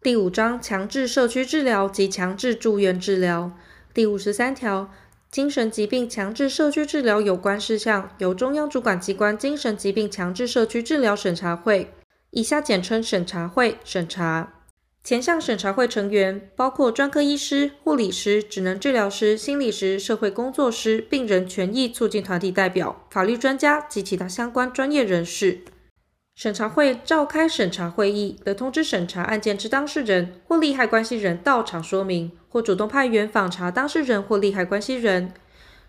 第五章强制社区治疗及强制住院治疗第五十三条，精神疾病强制社区治疗有关事项，由中央主管机关精神疾病强制社区治疗审查会（以下简称审查会）审查。前项审查会成员包括专科医师、护理师、职能治疗师、心理师、社会工作师、病人权益促进团体代表、法律专家及其他相关专业人士。审查会召开审查会议，得通知审查案件之当事人或利害关系人到场说明，或主动派员访查当事人或利害关系人。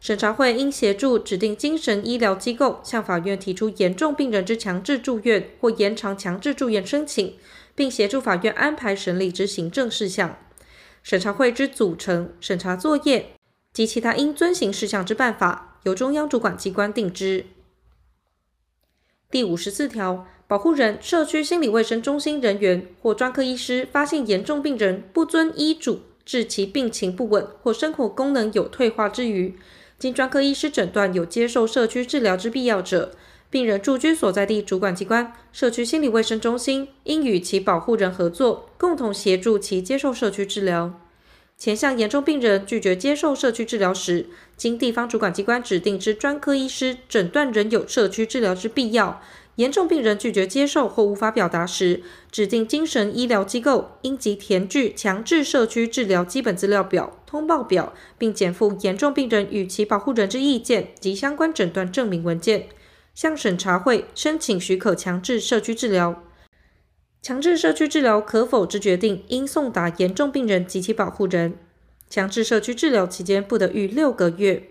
审查会应协助指定精神医疗机构向法院提出严重病人之强制住院或延长强制住院申请，并协助法院安排审理之行政事项。审查会之组成、审查作业及其他应遵行事项之办法，由中央主管机关定之。第五十四条。保护人、社区心理卫生中心人员或专科医师发现严重病人不遵医嘱，致其病情不稳或生活功能有退化之余，经专科医师诊断有接受社区治疗之必要者，病人住居所在地主管机关社区心理卫生中心应与其保护人合作，共同协助其接受社区治疗。前项严重病人拒绝接受社区治疗时，经地方主管机关指定之专科医师诊断仍有社区治疗之必要。严重病人拒绝接受或无法表达时，指定精神医疗机构应即填具强制社区治疗基本资料表、通报表，并检附严重病人与其保护人之意见及相关诊断证明文件，向审查会申请许可强制社区治疗。强制社区治疗可否之决定，应送达严重病人及其保护人。强制社区治疗期间不得逾六个月。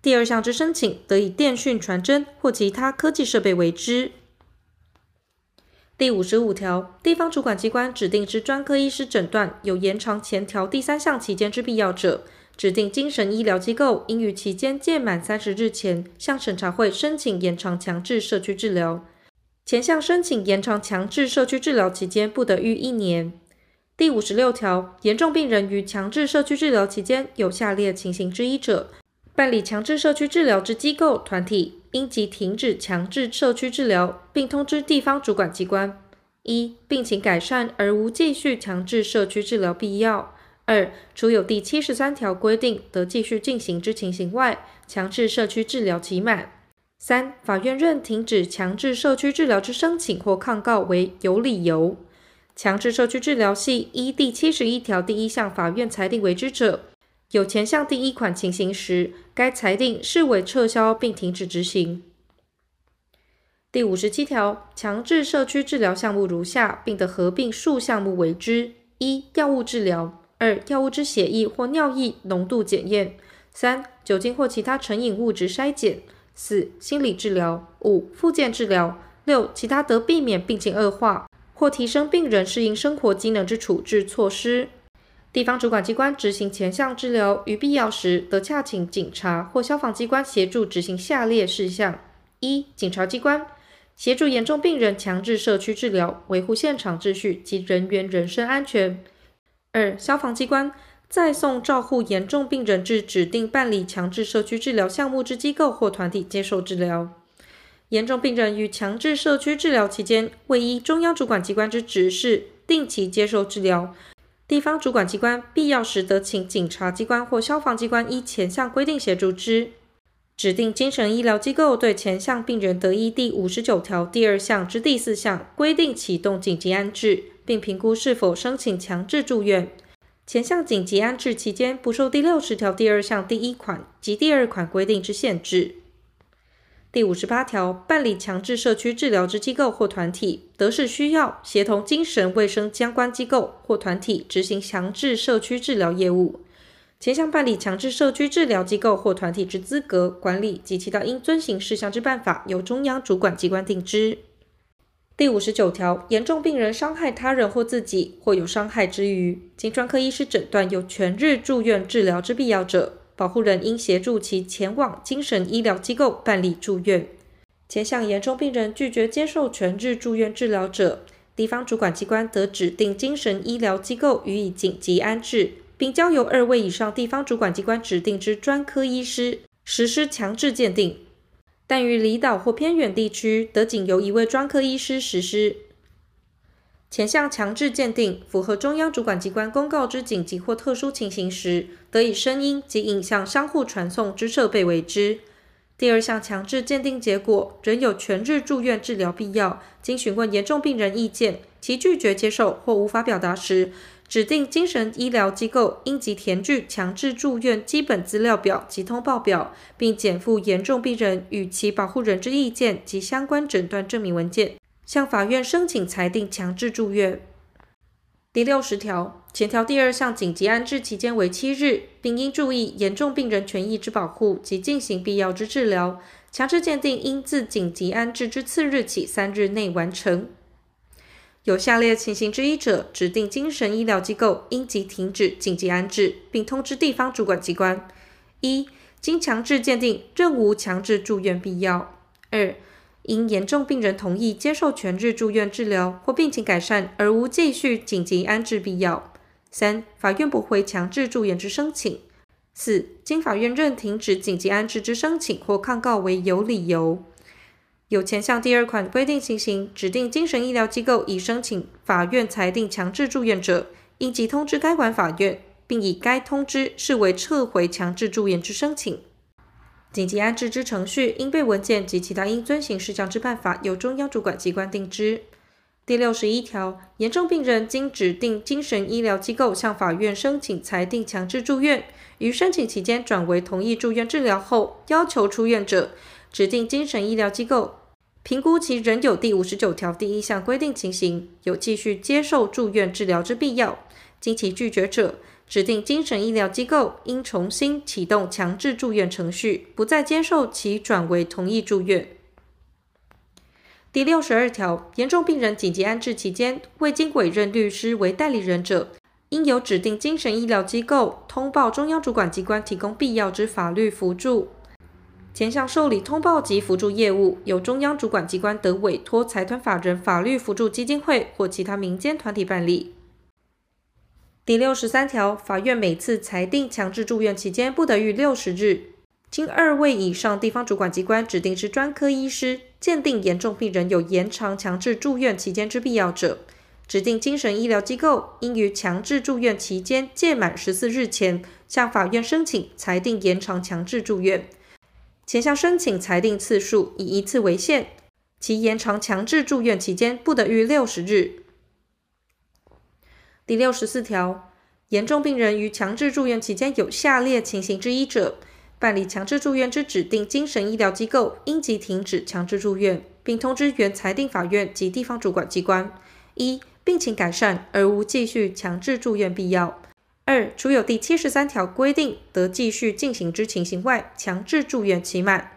第二项之申请，得以电讯传真或其他科技设备为之。第五十五条，地方主管机关指定之专科医师诊断有延长前条第三项期间之必要者，指定精神医疗机构应于期间届满三十日前向审查会申请延长强制社区治疗。前项申请延长强制社区治疗期间不得逾一年。第五十六条，严重病人于强制社区治疗期间有下列情形之一者，办理强制社区治疗之机构团体。应即停止强制社区治疗，并通知地方主管机关：一、病情改善而无继续强制社区治疗必要；二、除有第七十三条规定得继续进行之情形外，强制社区治疗期满；三、法院认停止强制社区治疗之申请或抗告为有理由，强制社区治疗系依第七十一条第一项法院裁定为之者。有前项第一款情形时，该裁定视为撤销并停止执行。第五十七条，强制社区治疗项目如下，并得合并数项目为之：一、药物治疗；二、药物之血液或尿液浓度检验；三、酒精或其他成瘾物质筛检；四、心理治疗；五、复健治疗；六、其他得避免病情恶化或提升病人适应生活机能之处置措施。地方主管机关执行前项治疗，于必要时得洽请警察或消防机关协助执行下列事项：一、警察机关协助严重病人强制社区治疗，维护现场秩序及人员人身安全；二、消防机关再送照护严重病人至指定办理强制社区治疗项目之机构或团体接受治疗。严重病人于强制社区治疗期间，未依中央主管机关之指示定期接受治疗。地方主管机关必要时得请警察机关或消防机关依前项规定协助之。指定精神医疗机构对前项病人得依第五十九条第二项之第四项规定启动紧急安置，并评估是否申请强制住院。前项紧急安置期间不受第六十条第二项第一款及第二款规定之限制。第五十八条，办理强制社区治疗之机构或团体，得视需要协同精神卫生相关机构或团体执行强制社区治疗业务。前项办理强制社区治疗机构或团体之资格、管理及其他应遵行事项之办法，由中央主管机关定之。第五十九条，严重病人伤害他人或自己，或有伤害之余，经专科医师诊断有全日住院治疗之必要者。保护人应协助其前往精神医疗机构办理住院。前向严重病人拒绝接受全日住院治疗者，地方主管机关得指定精神医疗机构予以紧急安置，并交由二位以上地方主管机关指定之专科医师实施强制鉴定。但于离岛或偏远地区，得仅由一位专科医师实施。前项强制鉴定符合中央主管机关公告之紧急或特殊情形时，得以声音及影像相互传送之设备为之。第二项强制鉴定结果仍有全日住院治疗必要，经询问严重病人意见，其拒绝接受或无法表达时，指定精神医疗机构应即填具强制住院基本资料表及通报表，并检附严重病人与其保护人之意见及相关诊断证明文件，向法院申请裁定强制住院。第六十条，前条第二项紧急安置期间为七日，并应注意严重病人权益之保护及进行必要之治疗。强制鉴定应自紧急安置之次日起三日内完成。有下列情形之一者，指定精神医疗机构应即停止紧急安置，并通知地方主管机关：一、经强制鉴定仍无强制住院必要；二、因严重病人同意接受全日住院治疗或病情改善而无继续紧急安置必要；三、法院驳回强制住院之申请；四、经法院认停止紧急安置之申请或抗告为有理由。有前项第二款规定情形，指定精神医疗机构已申请法院裁定强制住院者，应即通知该管法院，并以该通知视为撤回强制住院之申请。紧急安置之程序、应备文件及其他应遵行事项之办法，由中央主管机关定之。第六十一条，严重病人经指定精神医疗机构向法院申请裁定强制住院，于申请期间转为同意住院治疗后，要求出院者，指定精神医疗机构。评估其仍有第五十九条第一项规定情形，有继续接受住院治疗之必要，经其拒绝者，指定精神医疗机构应重新启动强制住院程序，不再接受其转为同意住院。第六十二条，严重病人紧急安置期间，未经委任律师为代理人者，应由指定精神医疗机构通报中央主管机关，提供必要之法律扶助。前项受理通报及辅助业务，由中央主管机关得委托财团法人法律扶助基金会或其他民间团体办理。第六十三条，法院每次裁定强制住院期间不得逾六十日。经二位以上地方主管机关指定之专科医师鉴定严重病人有延长强制住院期间之必要者，指定精神医疗机构应于强制住院期间届满十四日前，向法院申请裁定延长强制住院。前项申请裁定次数以一次为限，其延长强制住院期间不得逾六十日。第六十四条，严重病人于强制住院期间有下列情形之一者，办理强制住院之指定精神医疗机构应即停止强制住院，并通知原裁定法院及地方主管机关：一、病情改善而无继续强制住院必要。二、除有第七十三条规定得继续进行之情形外，强制住院期满。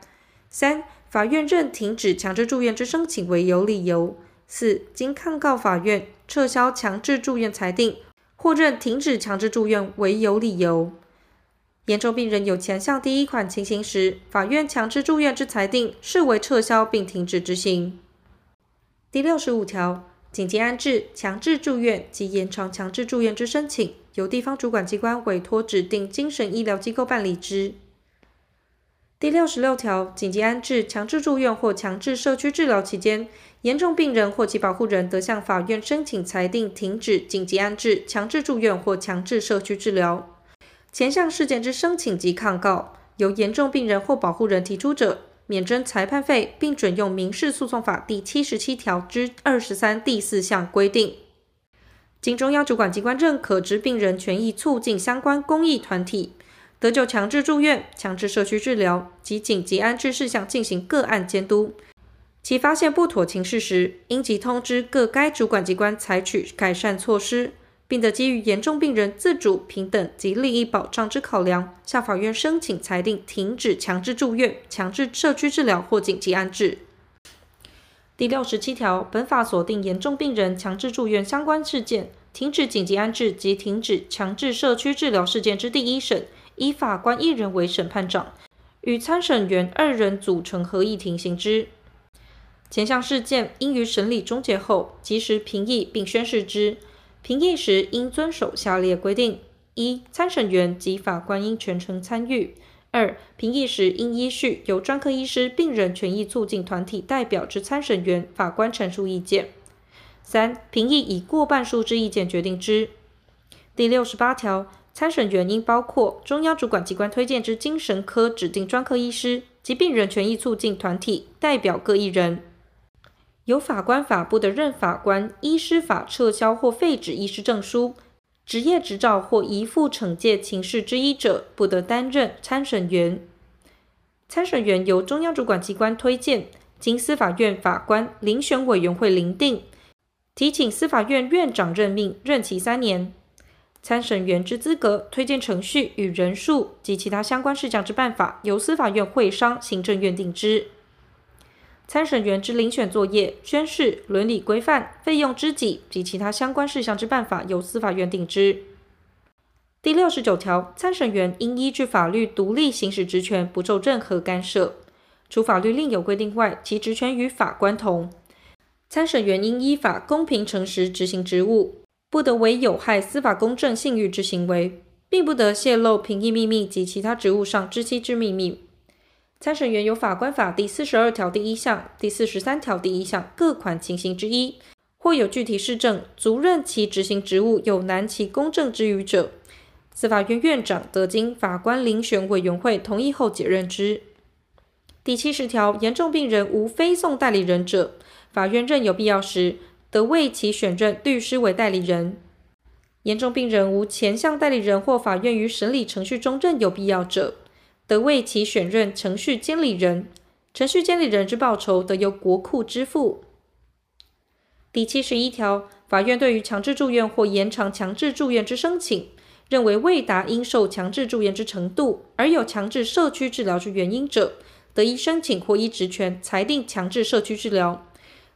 三、法院认停止强制住院之申请为有理由。四、经抗告法院撤销强制住院裁定，或认停止强制住院为有理由。严重病人有前项第一款情形时，法院强制住院之裁定视为撤销并停止执行。第六十五条。紧急安置、强制住院及延长强制住院之申请，由地方主管机关委托指定精神医疗机构办理之。第六十六条，紧急安置、强制住院或强制社区治疗期间，严重病人或其保护人得向法院申请裁定停止紧急安置、强制住院或强制社区治疗。前项事件之申请及抗告，由严重病人或保护人提出者，免征裁判费，并准用民事诉讼法第七十七条之二十三第四项规定。经中央主管机关认可之病人权益促进相关公益团体，得就强制住院、强制社区治疗及紧急安置事项进行个案监督。其发现不妥情事时，应即通知各该主管机关采取改善措施。并得基于严重病人自主、平等及利益保障之考量，向法院申请裁定停止强制住院、强制社区治疗或紧急安置。第六十七条，本法锁定严重病人强制住院相关事件，停止紧急安置及停止强制社区治疗事件之第一审，以法官一人为审判长，与参审员二人组成合议庭行之。前项事件应于审理终结后，及时评议并宣示之。评议时应遵守下列规定：一、参审员及法官应全程参与；二、评议时应依序由专科医师、病人权益促进团体代表之参审员、法官陈述意见；三、评议以过半数之意见决定之。第六十八条，参审员应包括中央主管机关推荐之精神科指定专科医师及病人权益促进团体代表各一人。有法官法不得任法官、医师法撤销或废止医师证书、执业执照或移付惩戒情事之一者，不得担任参审员。参审员由中央主管机关推荐，经司法院法官遴选委员会遴定，提请司法院院长任命，任期三年。参审员之资格、推荐程序与人数及其他相关事项之办法，由司法院会商行政院定之。参审员之遴选作业、宣誓、伦理规范、费用之给及其他相关事项之办法，由司法院定之。第六十九条，参审员应依据法律独立行使职权，不受任何干涉。除法律另有规定外，其职权与法官同。参审员应依法公平诚实执行职务。不得为有害司法公正信誉之行为，并不得泄露评议秘密及其他职务上知悉之秘密。参审员有法官法第四十二条第一项、第四十三条第一项各款情形之一，或有具体事证足认其执行职务有难其公正之余者，司法院院长得经法官遴选委员会同意后解任之。第七十条，严重病人无非讼代理人者，法院任有必要时，得为其选任律师为代理人。严重病人无前项代理人或法院于审理程序中任有必要者，得为其选任程序监理人。程序监理人之报酬得由国库支付。第七十一条，法院对于强制住院或延长强制住院之申请，认为未达应受强制住院之程度，而有强制社区治疗之原因者，得依申请或依职权裁定强制社区治疗。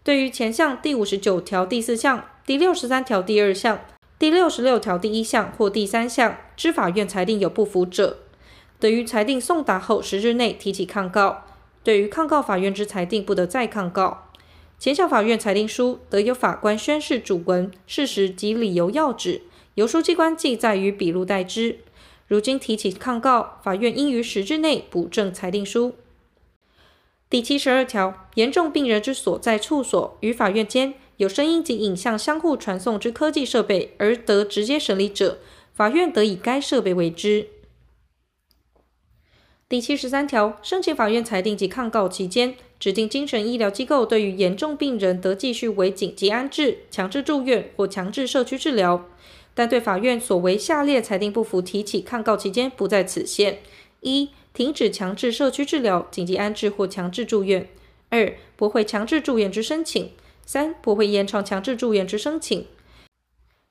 对于前项第五十九条第四项、第六十三条第二项、第六十六条第一项或第三项之法院裁定有不服者，得于裁定送达后十日内提起抗告。对于抗告法院之裁定，不得再抗告。前项法院裁定书得由法官宣示主文、事实及理由要旨，由书记官记载于笔录待之。如今提起抗告，法院应于十日内补正裁定书。第七十二条，严重病人之所在处所与法院间有声音及影像相互传送之科技设备，而得直接审理者，法院得以该设备为之。第七十三条，申请法院裁定及抗告期间，指定精神医疗机构对于严重病人得继续为紧急安置、强制住院或强制社区治疗，但对法院所为下列裁定不服，提起抗告期间不在此限：一、停止强制社区治疗、紧急安置或强制住院；二、驳回强制住院之申请；三、驳回延长强制住院之申请。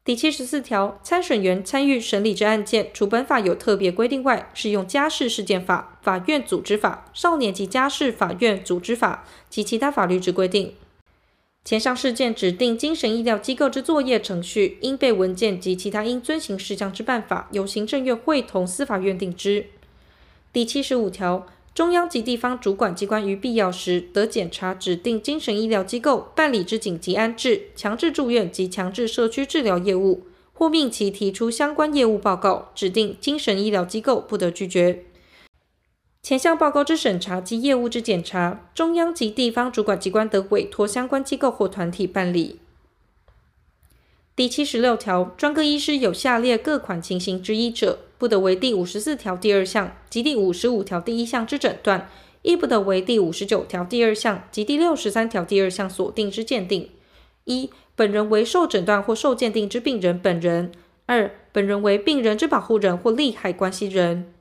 第七十四条，参审员参与审理之案件，除本法有特别规定外，适用家事事件法、法院组织法、少年及家事法院组织法及其他法律之规定。前项事件指定精神医疗机构之作业程序、应备文件及其他应遵行事项之办法，由行政院会同司法院定之。第七十五条，中央及地方主管机关于必要时，得检查指定精神医疗机构办理之紧急安置、强制住院及强制社区治疗业务，或命其提出相关业务报告，指定精神医疗机构不得拒绝。前项报告之审查及业务之检查，中央及地方主管机关得委托相关机构或团体办理。第七十六条，专科医师有下列各款情形之一者，不得为第五十四条第二项及第五十五条第一项之诊断，亦不得为第五十九条第二项及第六十三条第二项所定之鉴定。一、本人为受诊断或受鉴定之病人本人；二、本人为病人之保护人或利害关系人。